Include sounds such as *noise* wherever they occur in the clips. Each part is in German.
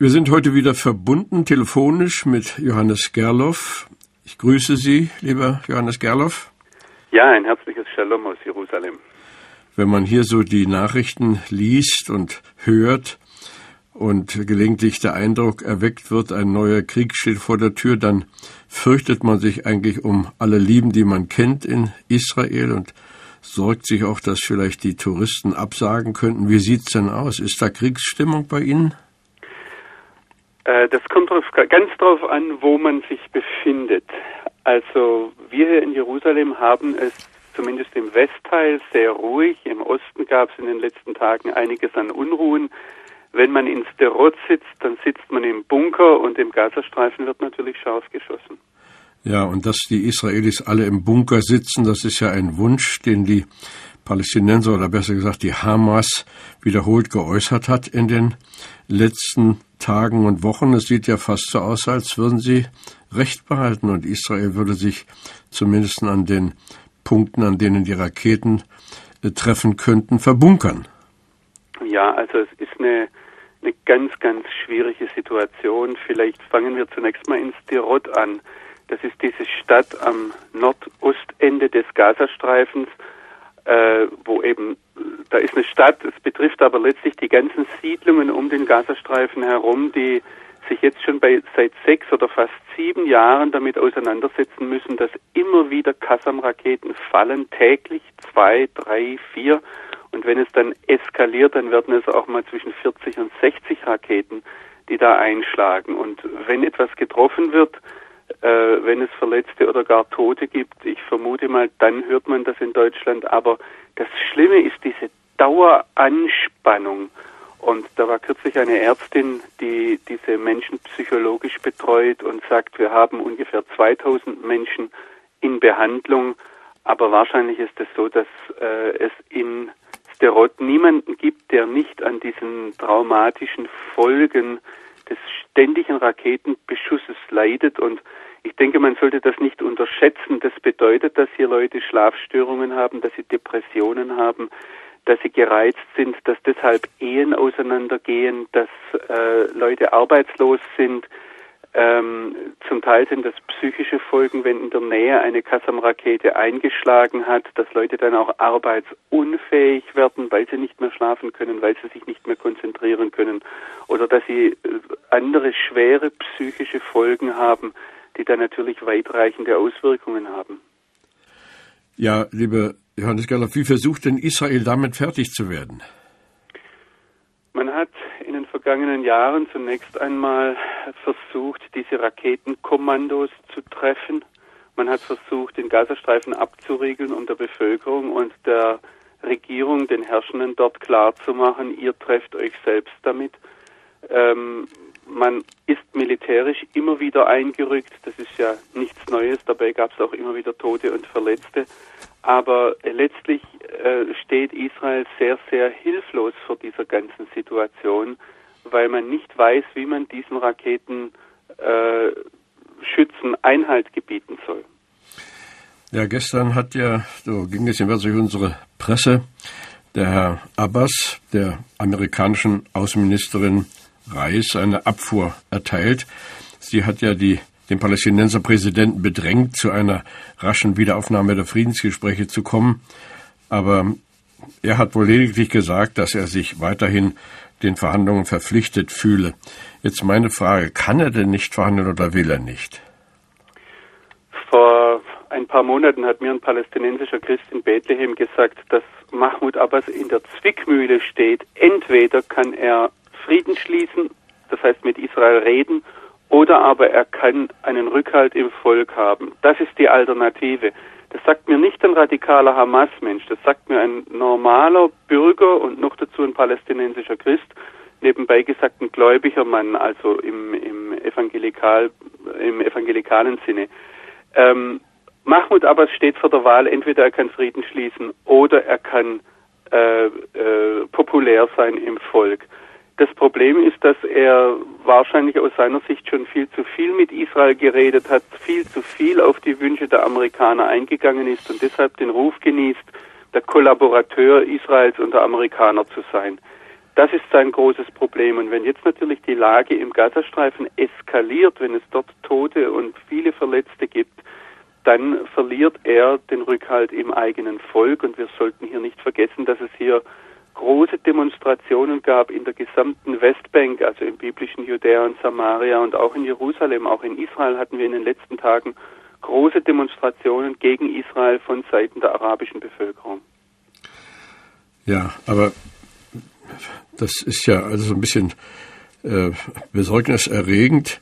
Wir sind heute wieder verbunden telefonisch mit Johannes Gerloff. Ich grüße Sie, lieber Johannes Gerloff. Ja, ein herzliches Shalom aus Jerusalem. Wenn man hier so die Nachrichten liest und hört und gelegentlich der Eindruck erweckt wird, ein neuer Krieg steht vor der Tür, dann fürchtet man sich eigentlich um alle Lieben, die man kennt in Israel und sorgt sich auch, dass vielleicht die Touristen absagen könnten. Wie sieht's denn aus? Ist da Kriegsstimmung bei Ihnen? Äh, das kommt drauf, ganz darauf an, wo man sich befindet. Also wir hier in Jerusalem haben es zumindest im Westteil sehr ruhig. Im Osten gab es in den letzten Tagen einiges an Unruhen. Wenn man in Sterot sitzt, dann sitzt man im Bunker und im Gazastreifen wird natürlich scharf geschossen. Ja, und dass die Israelis alle im Bunker sitzen, das ist ja ein Wunsch, den die Palästinenser oder besser gesagt die Hamas wiederholt geäußert hat in den letzten Tagen und Wochen. Es sieht ja fast so aus, als würden sie Recht behalten und Israel würde sich zumindest an den Punkten, an denen die Raketen äh, treffen könnten, verbunkern. Ja, also es ist eine, eine ganz, ganz schwierige Situation. Vielleicht fangen wir zunächst mal in Sderot an. Das ist diese Stadt am Nordostende des Gazastreifens äh, wo eben, da ist eine Stadt, es betrifft aber letztlich die ganzen Siedlungen um den Gazastreifen herum, die sich jetzt schon bei seit sechs oder fast sieben Jahren damit auseinandersetzen müssen, dass immer wieder Kassam-Raketen fallen, täglich zwei, drei, vier. Und wenn es dann eskaliert, dann werden es auch mal zwischen 40 und 60 Raketen, die da einschlagen. Und wenn etwas getroffen wird, äh, wenn es Verletzte oder gar Tote gibt. Ich vermute mal, dann hört man das in Deutschland. Aber das Schlimme ist diese Daueranspannung. Und da war kürzlich eine Ärztin, die diese Menschen psychologisch betreut und sagt, wir haben ungefähr 2000 Menschen in Behandlung. Aber wahrscheinlich ist es so, dass äh, es in Sterot niemanden gibt, der nicht an diesen traumatischen Folgen des ständigen Raketenbeschusses leidet. Und ich denke, man sollte das nicht unterschätzen. Das bedeutet, dass hier Leute Schlafstörungen haben, dass sie Depressionen haben, dass sie gereizt sind, dass deshalb Ehen auseinandergehen, dass äh, Leute arbeitslos sind. Ähm, zum Teil sind das psychische Folgen, wenn in der Nähe eine Kassam-Rakete eingeschlagen hat, dass Leute dann auch arbeitsunfähig werden, weil sie nicht mehr schlafen können, weil sie sich nicht mehr konzentrieren können oder dass sie äh, andere schwere psychische Folgen haben, die dann natürlich weitreichende Auswirkungen haben. Ja, liebe Johannes Gerloff, wie versucht denn Israel damit fertig zu werden? Man hat in den vergangenen Jahren zunächst einmal versucht, diese Raketenkommandos zu treffen. Man hat versucht, den Gazastreifen abzuriegeln, um der Bevölkerung und der Regierung, den Herrschenden dort klarzumachen, ihr trefft euch selbst damit. Ähm, man ist militärisch immer wieder eingerückt. Das ist ja nichts Neues. Dabei gab es auch immer wieder Tote und Verletzte. Aber letztlich äh, steht Israel sehr, sehr hilflos vor dieser ganzen Situation, weil man nicht weiß, wie man diesen Raketen äh, Schützen Einhalt gebieten soll. Ja, gestern hat ja, so ging es jedenfalls durch unsere Presse, der Herr Abbas, der amerikanischen Außenministerin, Reis eine Abfuhr erteilt. Sie hat ja die, den Palästinenser Präsidenten bedrängt, zu einer raschen Wiederaufnahme der Friedensgespräche zu kommen. Aber er hat wohl lediglich gesagt, dass er sich weiterhin den Verhandlungen verpflichtet fühle. Jetzt meine Frage, kann er denn nicht verhandeln oder will er nicht? Vor ein paar Monaten hat mir ein palästinensischer Christ in Bethlehem gesagt, dass Mahmoud Abbas in der Zwickmühle steht. Entweder kann er Frieden schließen, das heißt mit Israel reden, oder aber er kann einen Rückhalt im Volk haben. Das ist die Alternative. Das sagt mir nicht ein radikaler Hamas-Mensch, das sagt mir ein normaler Bürger und noch dazu ein palästinensischer Christ, nebenbei gesagt ein gläubiger Mann, also im, im, Evangelikal, im evangelikalen Sinne. Ähm, Mahmoud Abbas steht vor der Wahl, entweder er kann Frieden schließen oder er kann äh, äh, populär sein im Volk. Das Problem ist, dass er wahrscheinlich aus seiner Sicht schon viel zu viel mit Israel geredet hat, viel zu viel auf die Wünsche der Amerikaner eingegangen ist und deshalb den Ruf genießt, der Kollaborateur Israels und der Amerikaner zu sein. Das ist sein großes Problem. Und wenn jetzt natürlich die Lage im Gazastreifen eskaliert, wenn es dort Tote und viele Verletzte gibt, dann verliert er den Rückhalt im eigenen Volk. Und wir sollten hier nicht vergessen, dass es hier große Demonstrationen gab in der gesamten Westbank, also im biblischen Judäa und Samaria und auch in Jerusalem, auch in Israel hatten wir in den letzten Tagen große Demonstrationen gegen Israel von Seiten der arabischen Bevölkerung. Ja, aber das ist ja also ein bisschen äh, besorgniserregend.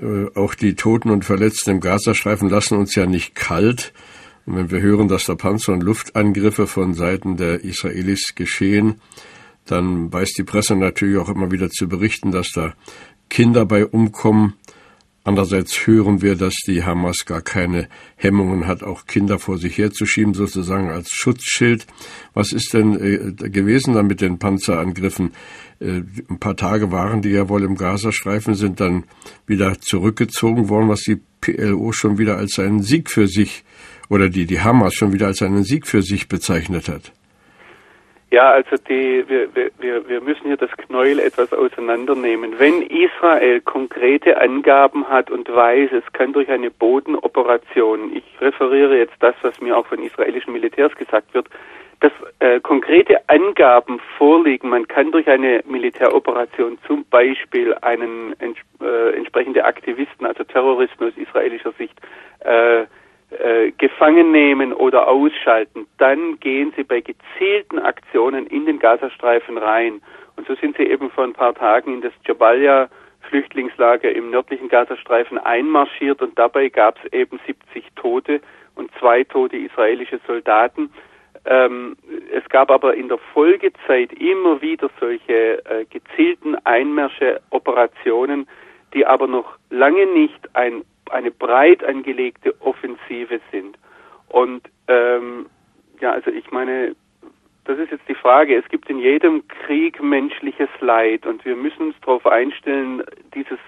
Äh, auch die Toten und Verletzten im Gazastreifen lassen uns ja nicht kalt. Und wenn wir hören, dass da Panzer- und Luftangriffe von Seiten der Israelis geschehen, dann weiß die Presse natürlich auch immer wieder zu berichten, dass da Kinder bei umkommen. Andererseits hören wir, dass die Hamas gar keine Hemmungen hat, auch Kinder vor sich herzuschieben, sozusagen als Schutzschild. Was ist denn äh, gewesen dann mit den Panzerangriffen? Äh, ein paar Tage waren die ja wohl im Gazastreifen, sind dann wieder zurückgezogen worden, was die PLO schon wieder als einen Sieg für sich oder die, die Hamas schon wieder als einen Sieg für sich bezeichnet hat. Ja, also die, wir, wir, wir müssen hier das Knäuel etwas auseinandernehmen. Wenn Israel konkrete Angaben hat und weiß, es kann durch eine Bodenoperation, ich referiere jetzt das, was mir auch von israelischen Militärs gesagt wird, dass äh, konkrete Angaben vorliegen, man kann durch eine Militäroperation zum Beispiel einen äh, entsprechende Aktivisten, also Terroristen aus israelischer Sicht, äh, äh, gefangen nehmen oder ausschalten, dann gehen sie bei gezielten Aktionen in den Gazastreifen rein. Und so sind sie eben vor ein paar Tagen in das Jabalia Flüchtlingslager im nördlichen Gazastreifen einmarschiert und dabei gab es eben 70 Tote und zwei tote israelische Soldaten. Ähm, es gab aber in der Folgezeit immer wieder solche äh, gezielten Einmärsche, Operationen, die aber noch lange nicht ein eine breit angelegte Offensive sind. Und ähm, ja, also ich meine, das ist jetzt die Frage. Es gibt in jedem Krieg menschliches Leid und wir müssen uns darauf einstellen, dieses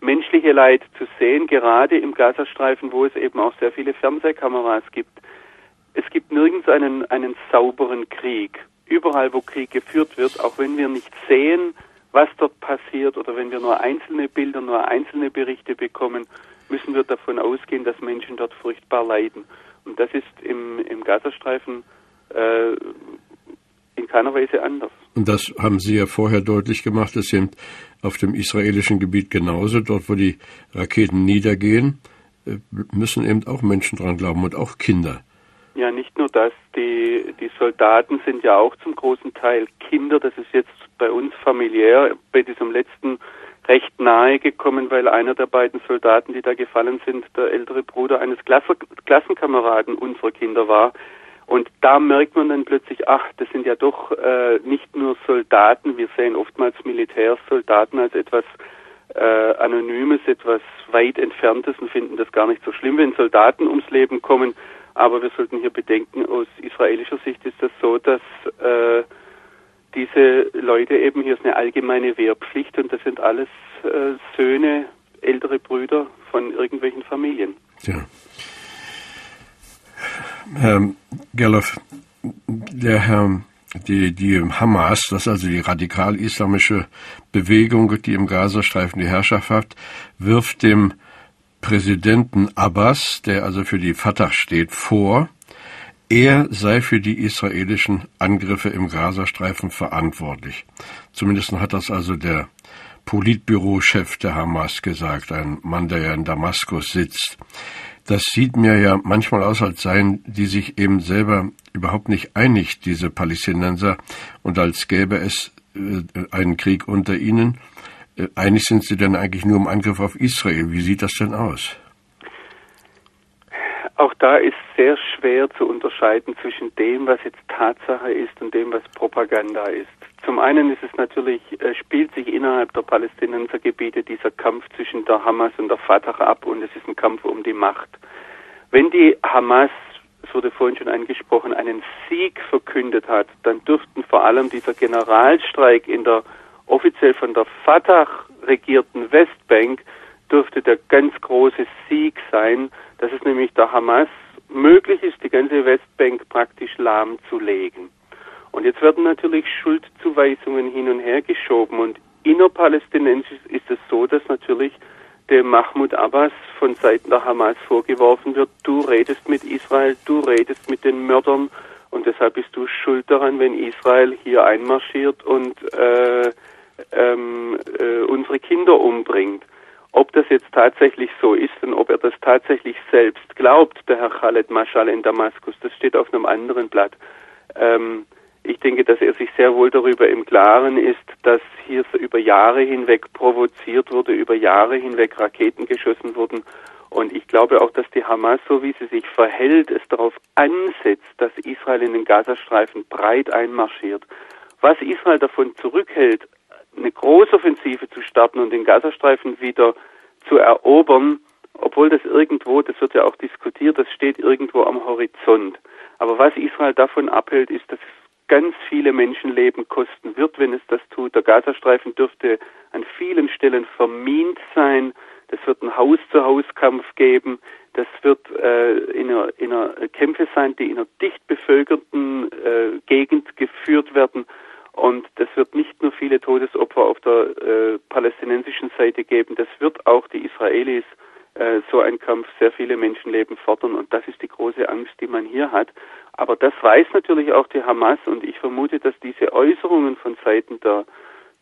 menschliche Leid zu sehen, gerade im Gazastreifen, wo es eben auch sehr viele Fernsehkameras gibt. Es gibt nirgends einen, einen sauberen Krieg. Überall, wo Krieg geführt wird, auch wenn wir nicht sehen, was dort passiert oder wenn wir nur einzelne Bilder, nur einzelne Berichte bekommen, müssen wir davon ausgehen, dass Menschen dort furchtbar leiden. Und das ist im, im Gazastreifen äh, in keiner Weise anders. Und das haben Sie ja vorher deutlich gemacht, das sind auf dem israelischen Gebiet genauso, dort wo die Raketen niedergehen, äh, müssen eben auch Menschen dran glauben und auch Kinder. Ja, nicht nur das, die, die Soldaten sind ja auch zum großen Teil Kinder, das ist jetzt bei uns familiär, bei diesem letzten recht nahe gekommen, weil einer der beiden Soldaten, die da gefallen sind, der ältere Bruder eines Klasse Klassenkameraden unserer Kinder war. Und da merkt man dann plötzlich, ach, das sind ja doch äh, nicht nur Soldaten, wir sehen oftmals Militärsoldaten als etwas äh, Anonymes, etwas weit Entferntes und finden das gar nicht so schlimm, wenn Soldaten ums Leben kommen. Aber wir sollten hier bedenken, aus israelischer Sicht ist das so, dass äh, diese Leute eben, hier ist eine allgemeine Wehrpflicht und das sind alles äh, Söhne, ältere Brüder von irgendwelchen Familien. Ja. Herr Gerloff, der Herr, die, die Hamas, das ist also die radikal-islamische Bewegung, die im Gazastreifen die Herrschaft hat, wirft dem Präsidenten Abbas, der also für die Fatah steht, vor, er sei für die israelischen Angriffe im Gazastreifen verantwortlich. Zumindest hat das also der Politbürochef der Hamas gesagt, ein Mann, der ja in Damaskus sitzt. Das sieht mir ja manchmal aus, als seien die sich eben selber überhaupt nicht einig, diese Palästinenser, und als gäbe es äh, einen Krieg unter ihnen. Äh, einig sind sie denn eigentlich nur im Angriff auf Israel. Wie sieht das denn aus? Auch da ist sehr schwer zu unterscheiden zwischen dem, was jetzt Tatsache ist und dem, was Propaganda ist. Zum einen ist es natürlich, äh, spielt sich innerhalb der Palästinensergebiete dieser Kampf zwischen der Hamas und der Fatah ab und es ist ein Kampf um die Macht. Wenn die Hamas, es wurde vorhin schon angesprochen, einen Sieg verkündet hat, dann dürften vor allem dieser Generalstreik in der offiziell von der Fatah regierten Westbank dürfte der ganz große Sieg sein, dass es nämlich der Hamas möglich ist, die ganze Westbank praktisch lahmzulegen. Und jetzt werden natürlich Schuldzuweisungen hin und her geschoben und innerpalästinensisch ist es so, dass natürlich dem Mahmoud Abbas von Seiten der Hamas vorgeworfen wird, du redest mit Israel, du redest mit den Mördern und deshalb bist du schuld daran, wenn Israel hier einmarschiert und äh, ähm, äh, unsere Kinder umbringt. Ob das jetzt tatsächlich so ist und ob er das tatsächlich selbst glaubt, der Herr Khaled Mashal in Damaskus, das steht auf einem anderen Blatt. Ähm, ich denke, dass er sich sehr wohl darüber im Klaren ist, dass hier über Jahre hinweg provoziert wurde, über Jahre hinweg Raketen geschossen wurden. Und ich glaube auch, dass die Hamas, so wie sie sich verhält, es darauf ansetzt, dass Israel in den Gazastreifen breit einmarschiert. Was Israel davon zurückhält, eine Großoffensive zu starten und den Gazastreifen wieder zu erobern, obwohl das irgendwo, das wird ja auch diskutiert, das steht irgendwo am Horizont. Aber was Israel davon abhält, ist, dass es ganz viele Menschenleben kosten wird, wenn es das tut. Der Gazastreifen dürfte an vielen Stellen vermint sein. Das wird einen Haus-zu-Haus-Kampf geben. Das wird äh, in, einer, in einer Kämpfe sein, die in einer dicht bevölkerten äh, Gegend geführt werden. Und das wird nicht nur viele Todesopfer auf der äh, palästinensischen Seite geben, das wird auch die Israelis äh, so ein Kampf sehr viele Menschenleben fordern. Und das ist die große Angst, die man hier hat. Aber das weiß natürlich auch die Hamas und ich vermute, dass diese Äußerungen von Seiten der,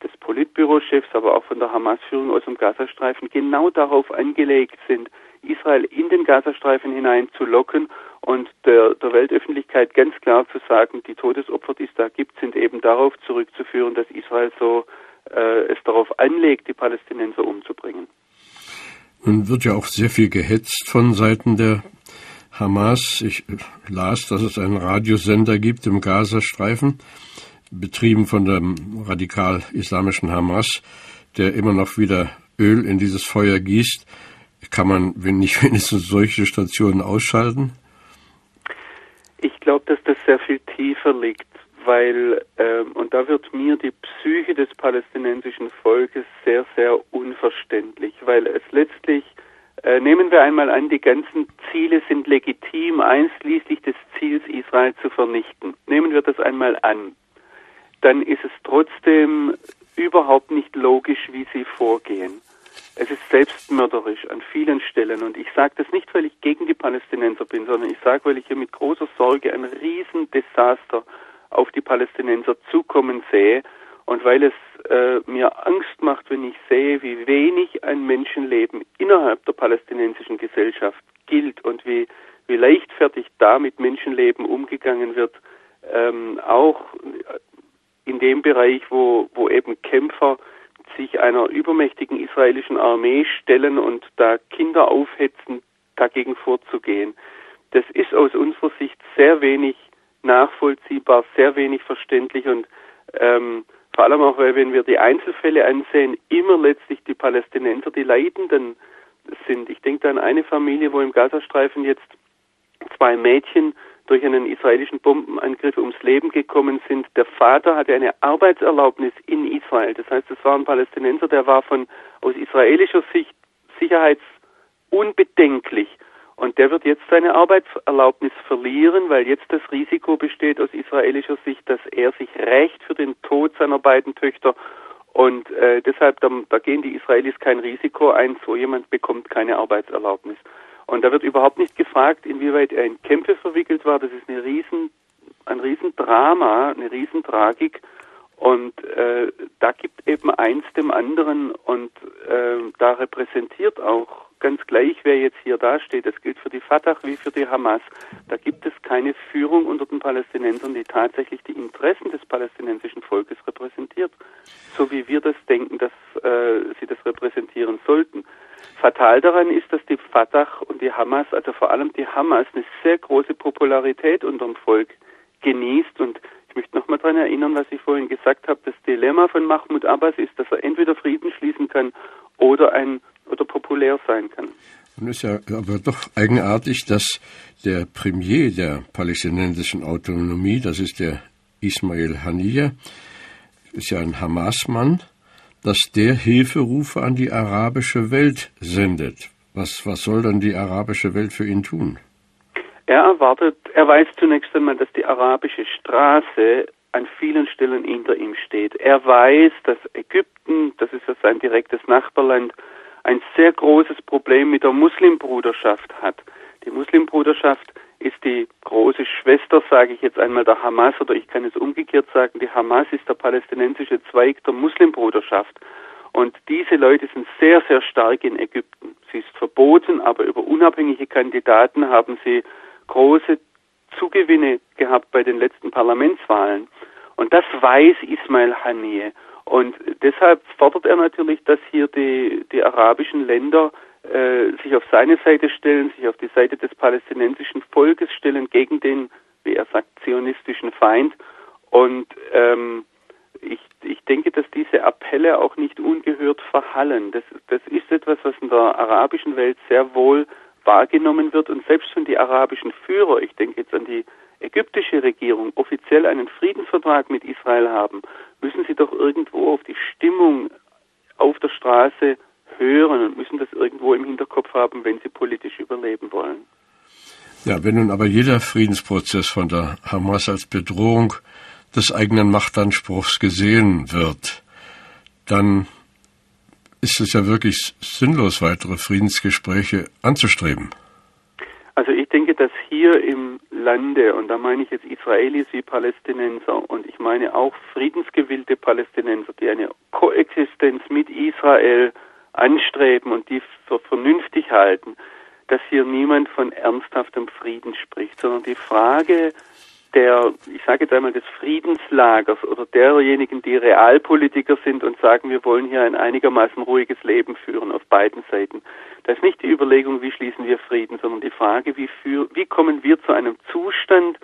des Politbürochefs, aber auch von der Hamas-Führung aus dem Gazastreifen genau darauf angelegt sind, Israel in den Gazastreifen hinein zu locken und der, der Weltöffentlichkeit ganz klar zu sagen, die Todesopfer, die es da gibt, sind eben darauf zurückzuführen, dass Israel so äh, es darauf anlegt, die Palästinenser umzubringen. Nun wird ja auch sehr viel gehetzt von Seiten der Hamas. Ich las, dass es einen Radiosender gibt im Gazastreifen, betrieben von der radikal-islamischen Hamas, der immer noch wieder Öl in dieses Feuer gießt. Kann man, nicht *laughs* wenigstens solche Stationen ausschalten? Ich glaube, dass das sehr viel tiefer liegt, weil, ähm, und da wird mir die Psyche des palästinensischen Volkes sehr, sehr unverständlich, weil es letztlich äh, nehmen wir einmal an, die ganzen Ziele sind legitim, einschließlich des Ziels, Israel zu vernichten. Nehmen wir das einmal an. Dann ist es trotzdem überhaupt nicht logisch, wie sie vorgehen. Es ist selbstmörderisch an vielen Stellen. Und ich sage das nicht, weil ich gegen die Palästinenser bin, sondern ich sage, weil ich hier mit großer Sorge ein Riesendesaster auf die Palästinenser zukommen sehe und weil es äh, mir Angst macht, wenn ich sehe, wie wenig ein Menschenleben innerhalb der palästinensischen Gesellschaft gilt und wie, wie leichtfertig da mit Menschenleben umgegangen wird, ähm, auch in dem Bereich, wo, wo eben Kämpfer sich einer übermächtigen israelischen Armee stellen und da Kinder aufhetzen, dagegen vorzugehen. Das ist aus unserer Sicht sehr wenig nachvollziehbar, sehr wenig verständlich und ähm, vor allem auch, weil wenn wir die Einzelfälle ansehen, immer letztlich die Palästinenser die Leidenden sind. Ich denke da an eine Familie, wo im Gazastreifen jetzt zwei Mädchen durch einen israelischen Bombenangriff ums Leben gekommen sind. Der Vater hatte eine Arbeitserlaubnis in Israel. Das heißt, es war ein Palästinenser, der war von aus israelischer Sicht sicherheitsunbedenklich und der wird jetzt seine Arbeitserlaubnis verlieren, weil jetzt das Risiko besteht aus israelischer Sicht, dass er sich rächt für den Tod seiner beiden Töchter. Und äh, deshalb, da, da gehen die Israelis kein Risiko ein, so jemand bekommt keine Arbeitserlaubnis. Und da wird überhaupt nicht gefragt, inwieweit er in Kämpfe verwickelt war. Das ist eine riesen, ein Riesendrama, eine Riesentragik. Und äh, da gibt eben eins dem anderen und äh, da repräsentiert auch ganz gleich, wer jetzt hier dasteht, das gilt für die Fatah wie für die Hamas, da gibt es keine Führung unter den Palästinensern, die tatsächlich die Interessen des palästinensischen Volkes repräsentiert, so wie wir das denken, dass äh, sie das repräsentieren sollten. Fatal daran ist, dass die Fatah und die Hamas, also vor allem die Hamas, eine sehr große Popularität unter dem Volk genießt. Und ich möchte nochmal daran erinnern, was ich vorhin gesagt habe. Das Dilemma von Mahmoud Abbas ist, dass er entweder Frieden schließen kann oder ein oder populär sein kann. Und ist ja aber doch eigenartig, dass der Premier der palästinensischen Autonomie, das ist der Ismail Haniyeh, ist ja ein Hamas-Mann, dass der Hilferufe an die arabische Welt sendet. Was, was soll dann die arabische Welt für ihn tun? Er erwartet, er weiß zunächst einmal, dass die arabische Straße an vielen Stellen hinter ihm steht. Er weiß, dass Ägypten, das ist ja sein direktes Nachbarland, ein sehr großes Problem mit der Muslimbruderschaft hat. Die Muslimbruderschaft ist die große Schwester, sage ich jetzt einmal, der Hamas, oder ich kann es umgekehrt sagen, die Hamas ist der palästinensische Zweig der Muslimbruderschaft. Und diese Leute sind sehr, sehr stark in Ägypten. Sie ist verboten, aber über unabhängige Kandidaten haben sie große Zugewinne gehabt bei den letzten Parlamentswahlen. Und das weiß Ismail Haniyeh. Und deshalb fordert er natürlich, dass hier die, die arabischen Länder äh, sich auf seine Seite stellen, sich auf die Seite des palästinensischen Volkes stellen gegen den, wie er sagt, zionistischen Feind. Und ähm, ich, ich denke, dass diese Appelle auch nicht ungehört verhallen. Das, das ist etwas, was in der arabischen Welt sehr wohl wahrgenommen wird und selbst wenn die arabischen Führer, ich denke jetzt an die ägyptische Regierung, offiziell einen Friedensvertrag mit Israel haben, müssen sie doch irgendwo auf die Stimmung auf der Straße hören und müssen das irgendwo im Hinterkopf haben, wenn sie politisch überleben wollen. Ja, wenn nun aber jeder Friedensprozess von der Hamas als Bedrohung des eigenen Machtanspruchs gesehen wird, dann ist es ja wirklich sinnlos, weitere Friedensgespräche anzustreben. Also ich denke, dass hier im Lande, und da meine ich jetzt Israelis wie Palästinenser, und ich meine auch friedensgewillte Palästinenser, die eine Koexistenz mit Israel anstreben und die für vernünftig halten, dass hier niemand von ernsthaftem Frieden spricht, sondern die Frage der, ich sage jetzt einmal, des Friedenslagers oder derjenigen, die Realpolitiker sind und sagen, wir wollen hier ein einigermaßen ruhiges Leben führen auf beiden Seiten. Das ist nicht die Überlegung, wie schließen wir Frieden, sondern die Frage, wie, für, wie kommen wir zu einem Zustand,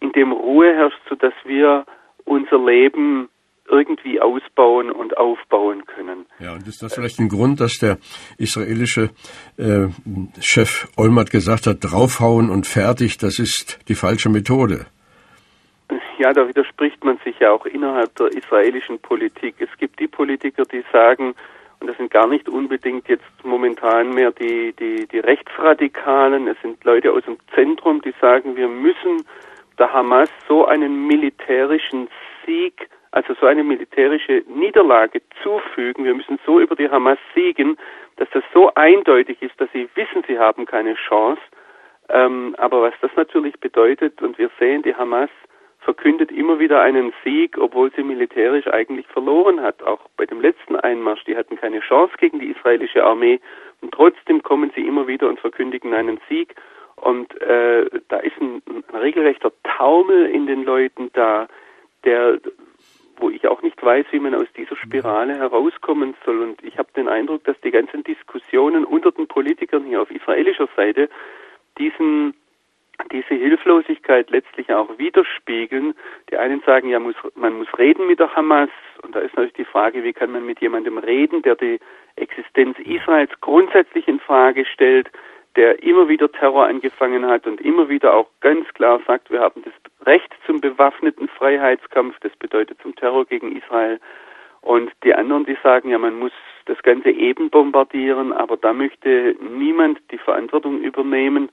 in dem Ruhe herrscht, sodass wir unser Leben irgendwie ausbauen und aufbauen können. Ja, und ist das vielleicht ein Grund, dass der israelische äh, Chef Olmert gesagt hat, draufhauen und fertig, das ist die falsche Methode? Ja, da widerspricht man sich ja auch innerhalb der israelischen Politik. Es gibt die Politiker, die sagen, und das sind gar nicht unbedingt jetzt momentan mehr die, die, die Rechtsradikalen, es sind Leute aus dem Zentrum, die sagen, wir müssen der Hamas so einen militärischen Sieg, also so eine militärische Niederlage zufügen. Wir müssen so über die Hamas siegen, dass das so eindeutig ist, dass sie wissen, sie haben keine Chance. Ähm, aber was das natürlich bedeutet, und wir sehen, die Hamas verkündet immer wieder einen Sieg, obwohl sie militärisch eigentlich verloren hat. Auch bei dem letzten Einmarsch, die hatten keine Chance gegen die israelische Armee und trotzdem kommen sie immer wieder und verkündigen einen Sieg. Und äh, da ist ein, ein regelrechter Taumel in den Leuten da, der wo ich auch nicht weiß, wie man aus dieser Spirale herauskommen soll. Und ich habe den Eindruck, dass die ganzen Diskussionen unter den Politikern hier auf israelischer Seite diesen diese Hilflosigkeit letztlich auch widerspiegeln. Die einen sagen, ja, muss, man muss reden mit der Hamas. Und da ist natürlich die Frage, wie kann man mit jemandem reden, der die Existenz Israels grundsätzlich in Frage stellt, der immer wieder Terror angefangen hat und immer wieder auch ganz klar sagt, wir haben das Recht zum bewaffneten Freiheitskampf, das bedeutet zum Terror gegen Israel. Und die anderen, die sagen, ja, man muss das Ganze eben bombardieren, aber da möchte niemand die Verantwortung übernehmen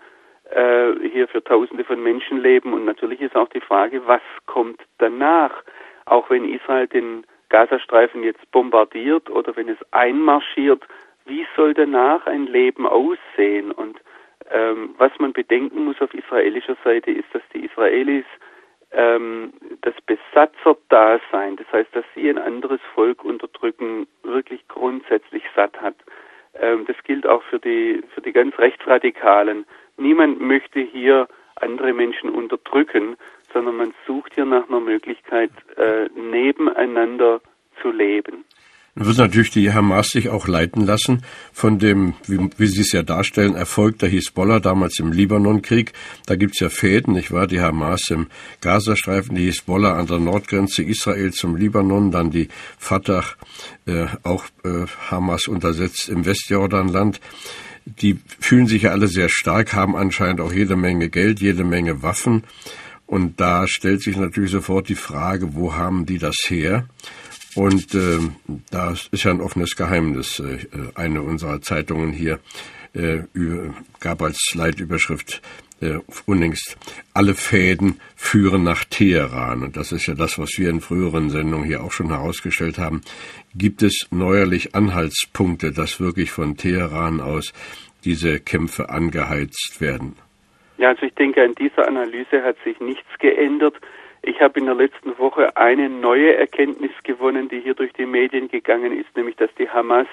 äh, hier für Tausende von Menschen leben. Und natürlich ist auch die Frage, was kommt danach? Auch wenn Israel den Gazastreifen jetzt bombardiert oder wenn es einmarschiert, wie soll danach ein Leben aussehen? Und ähm, was man bedenken muss auf israelischer Seite ist, dass die Israelis ähm, das Besatzerdasein, das heißt, dass sie ein anderes Volk unterdrücken, wirklich grundsätzlich satt hat. Ähm, das gilt auch für die, für die ganz Rechtsradikalen. Niemand möchte hier andere Menschen unterdrücken, sondern man sucht hier nach einer Möglichkeit, äh, nebeneinander zu leben. Wird natürlich die Hamas sich auch leiten lassen von dem, wie, wie Sie es ja darstellen, Erfolg der Hisbollah damals im Libanonkrieg. Da gibt's ja Fäden, nicht wahr? Die Hamas im Gazastreifen, die Hisbollah an der Nordgrenze Israel zum Libanon, dann die Fatah, äh, auch äh, Hamas untersetzt im Westjordanland. Die fühlen sich ja alle sehr stark, haben anscheinend auch jede Menge Geld, jede Menge Waffen. Und da stellt sich natürlich sofort die Frage, wo haben die das her? Und äh, das ist ja ein offenes Geheimnis. Äh, eine unserer Zeitungen hier äh, gab als Leitüberschrift äh, unlängst, alle Fäden führen nach Teheran. Und das ist ja das, was wir in früheren Sendungen hier auch schon herausgestellt haben. Gibt es neuerlich Anhaltspunkte, dass wirklich von Teheran aus diese Kämpfe angeheizt werden? Ja, also ich denke, an dieser Analyse hat sich nichts geändert. Ich habe in der letzten Woche eine neue Erkenntnis gewonnen, die hier durch die Medien gegangen ist, nämlich dass die Hamas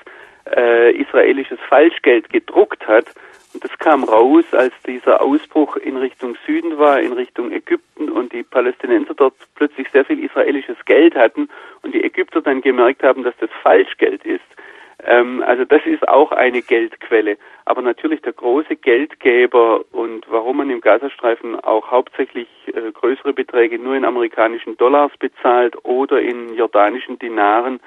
äh, israelisches Falschgeld gedruckt hat. Und das kam raus, als dieser Ausbruch in Richtung Süden war, in Richtung Ägypten und die Palästinenser dort plötzlich sehr viel israelisches Geld hatten und die Ägypter dann gemerkt haben, dass das Falschgeld ist. Ähm, also das ist auch eine Geldquelle. Aber natürlich der große Geldgeber und warum man im Gazastreifen auch hauptsächlich äh, größere Beträge nur in amerikanischen Dollars bezahlt oder in jordanischen Dinaren,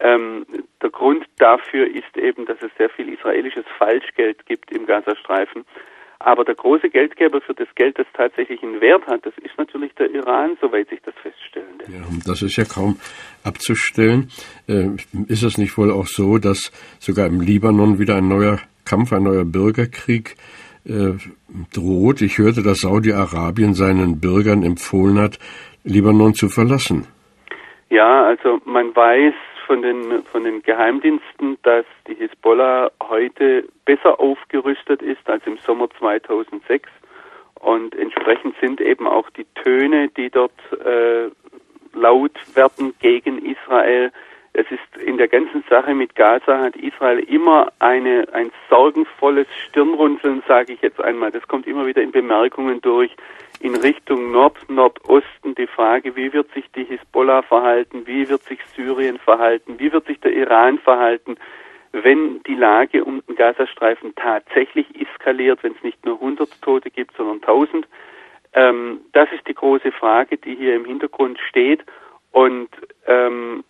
ähm, der Grund dafür ist eben, dass es sehr viel israelisches Falschgeld gibt im Gazastreifen. Aber der große Geldgeber für das Geld, das tatsächlich einen Wert hat, das ist natürlich der Iran, soweit sich das feststellen lässt. Ja, das ist ja kaum abzustellen. Äh, ist es nicht wohl auch so, dass sogar im Libanon wieder ein neuer Kampf, ein neuer Bürgerkrieg äh, droht? Ich hörte, dass Saudi-Arabien seinen Bürgern empfohlen hat, Libanon zu verlassen. Ja, also man weiß von den, von den Geheimdiensten, dass die Hisbollah heute besser aufgerüstet ist als im Sommer 2006. Und entsprechend sind eben auch die Töne, die dort äh, laut werden gegen Israel. Es ist in der ganzen Sache mit Gaza hat Israel immer eine, ein sorgenvolles Stirnrunzeln, sage ich jetzt einmal. Das kommt immer wieder in Bemerkungen durch in Richtung Nord-Nordosten die Frage, wie wird sich die Hisbollah verhalten, wie wird sich Syrien verhalten, wie wird sich der Iran verhalten, wenn die Lage um den Gazastreifen tatsächlich eskaliert, wenn es nicht nur 100 Tote gibt, sondern 1000. Ähm, das ist die große Frage, die hier im Hintergrund steht. Und ähm,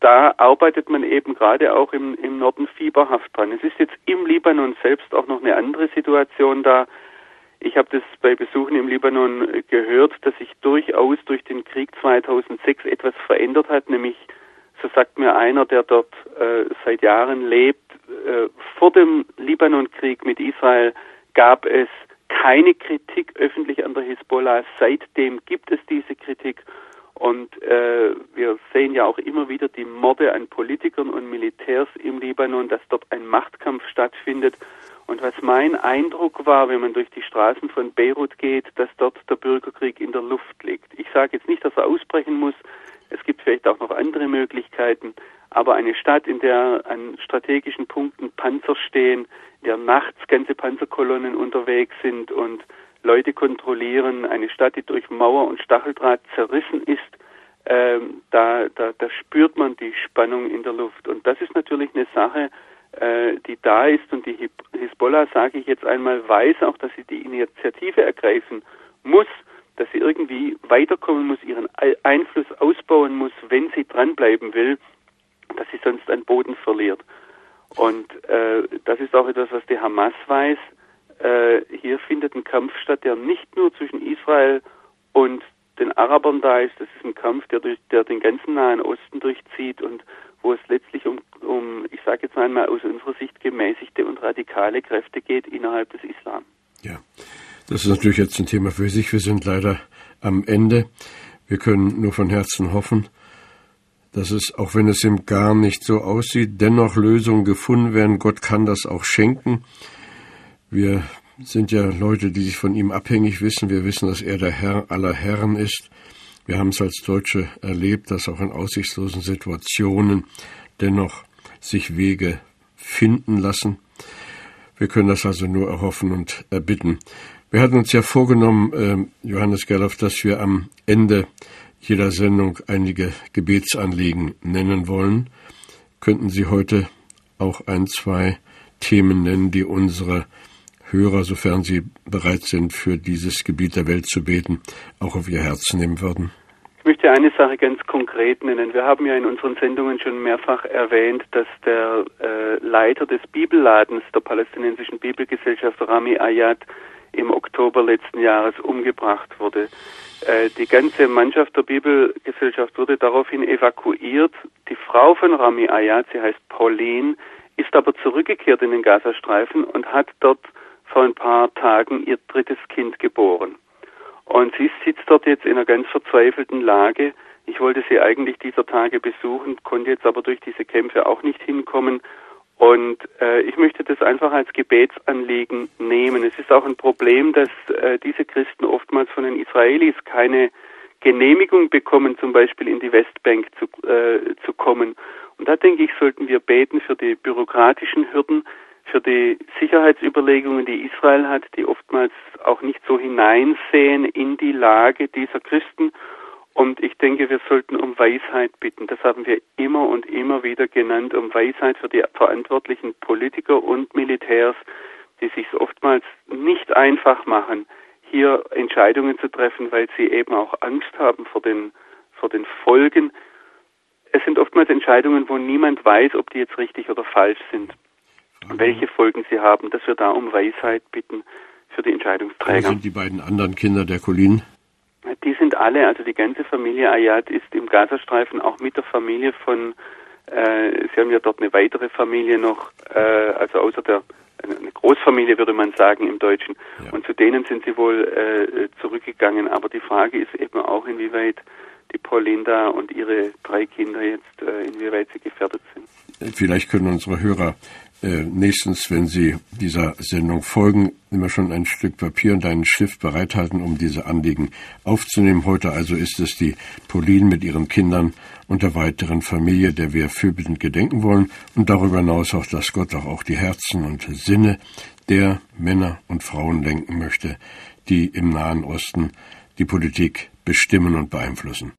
da arbeitet man eben gerade auch im, im Norden fieberhaft dran. Es ist jetzt im Libanon selbst auch noch eine andere Situation da. Ich habe das bei Besuchen im Libanon gehört, dass sich durchaus durch den Krieg 2006 etwas verändert hat, nämlich, so sagt mir einer, der dort äh, seit Jahren lebt, äh, vor dem Libanonkrieg mit Israel gab es keine Kritik öffentlich an der Hisbollah. Seitdem gibt es diese Kritik. Und äh, wir sehen ja auch immer wieder die Morde an Politikern und Militärs im Libanon, dass dort ein Machtkampf stattfindet. Und was mein Eindruck war, wenn man durch die Straßen von Beirut geht, dass dort der Bürgerkrieg in der Luft liegt. Ich sage jetzt nicht, dass er ausbrechen muss. Es gibt vielleicht auch noch andere Möglichkeiten. Aber eine Stadt, in der an strategischen Punkten Panzer stehen, in der nachts ganze Panzerkolonnen unterwegs sind und Leute kontrollieren, eine Stadt, die durch Mauer und Stacheldraht zerrissen ist, ähm, da, da, da spürt man die Spannung in der Luft. Und das ist natürlich eine Sache, die da ist und die Hisbollah, sage ich jetzt einmal, weiß auch, dass sie die Initiative ergreifen muss, dass sie irgendwie weiterkommen muss, ihren Einfluss ausbauen muss, wenn sie dranbleiben will, dass sie sonst an Boden verliert. Und äh, das ist auch etwas, was die Hamas weiß. Äh, hier findet ein Kampf statt, der nicht nur zwischen Israel und den Arabern da ist. Das ist ein Kampf, der, durch, der den ganzen Nahen Osten durchzieht und wo es letztlich um, um ich sage jetzt einmal aus unserer Sicht gemäßigte und radikale Kräfte geht innerhalb des Islam. Ja, das ist natürlich jetzt ein Thema für sich. Wir sind leider am Ende. Wir können nur von Herzen hoffen, dass es, auch wenn es im Gar nicht so aussieht, dennoch Lösungen gefunden werden. Gott kann das auch schenken. Wir sind ja Leute, die sich von ihm abhängig wissen. Wir wissen, dass er der Herr aller Herren ist. Wir haben es als Deutsche erlebt, dass auch in aussichtslosen Situationen dennoch sich Wege finden lassen. Wir können das also nur erhoffen und erbitten. Wir hatten uns ja vorgenommen, äh, Johannes Gerloff, dass wir am Ende jeder Sendung einige Gebetsanliegen nennen wollen, könnten Sie heute auch ein, zwei Themen nennen, die unsere Hörer, sofern sie bereit sind, für dieses Gebiet der Welt zu beten, auch auf ihr Herz nehmen würden? Ich möchte eine Sache ganz konkret nennen. Wir haben ja in unseren Sendungen schon mehrfach erwähnt, dass der äh, Leiter des Bibelladens der palästinensischen Bibelgesellschaft Rami Ayat im Oktober letzten Jahres umgebracht wurde. Äh, die ganze Mannschaft der Bibelgesellschaft wurde daraufhin evakuiert. Die Frau von Rami Ayat, sie heißt Pauline, ist aber zurückgekehrt in den Gazastreifen und hat dort vor ein paar Tagen ihr drittes Kind geboren. Und sie sitzt dort jetzt in einer ganz verzweifelten Lage. Ich wollte sie eigentlich dieser Tage besuchen, konnte jetzt aber durch diese Kämpfe auch nicht hinkommen. Und äh, ich möchte das einfach als Gebetsanliegen nehmen. Es ist auch ein Problem, dass äh, diese Christen oftmals von den Israelis keine Genehmigung bekommen, zum Beispiel in die Westbank zu, äh, zu kommen. Und da denke ich, sollten wir beten für die bürokratischen Hürden, für die Sicherheitsüberlegungen, die Israel hat, die oftmals auch nicht so hineinsehen in die Lage dieser Christen. Und ich denke, wir sollten um Weisheit bitten. Das haben wir immer und immer wieder genannt, um Weisheit für die verantwortlichen Politiker und Militärs, die sich oftmals nicht einfach machen, hier Entscheidungen zu treffen, weil sie eben auch Angst haben vor den, vor den Folgen. Es sind oftmals Entscheidungen, wo niemand weiß, ob die jetzt richtig oder falsch sind welche Folgen sie haben, dass wir da um Weisheit bitten für die Entscheidungsträger. Wer sind die beiden anderen Kinder der Colin? Die sind alle, also die ganze Familie Ayat ist im Gazastreifen auch mit der Familie von, äh, sie haben ja dort eine weitere Familie noch, äh, also außer der, eine Großfamilie würde man sagen im Deutschen. Ja. Und zu denen sind sie wohl äh, zurückgegangen. Aber die Frage ist eben auch, inwieweit die Paulinda und ihre drei Kinder jetzt, äh, inwieweit sie gefährdet sind. Vielleicht können unsere Hörer äh, nächstens, wenn Sie dieser Sendung folgen, immer schon ein Stück Papier und einen Stift bereithalten, um diese Anliegen aufzunehmen. Heute also ist es die Pauline mit ihren Kindern und der weiteren Familie, der wir fürbittend gedenken wollen und darüber hinaus auch, dass Gott auch, auch die Herzen und Sinne der Männer und Frauen lenken möchte, die im Nahen Osten die Politik bestimmen und beeinflussen.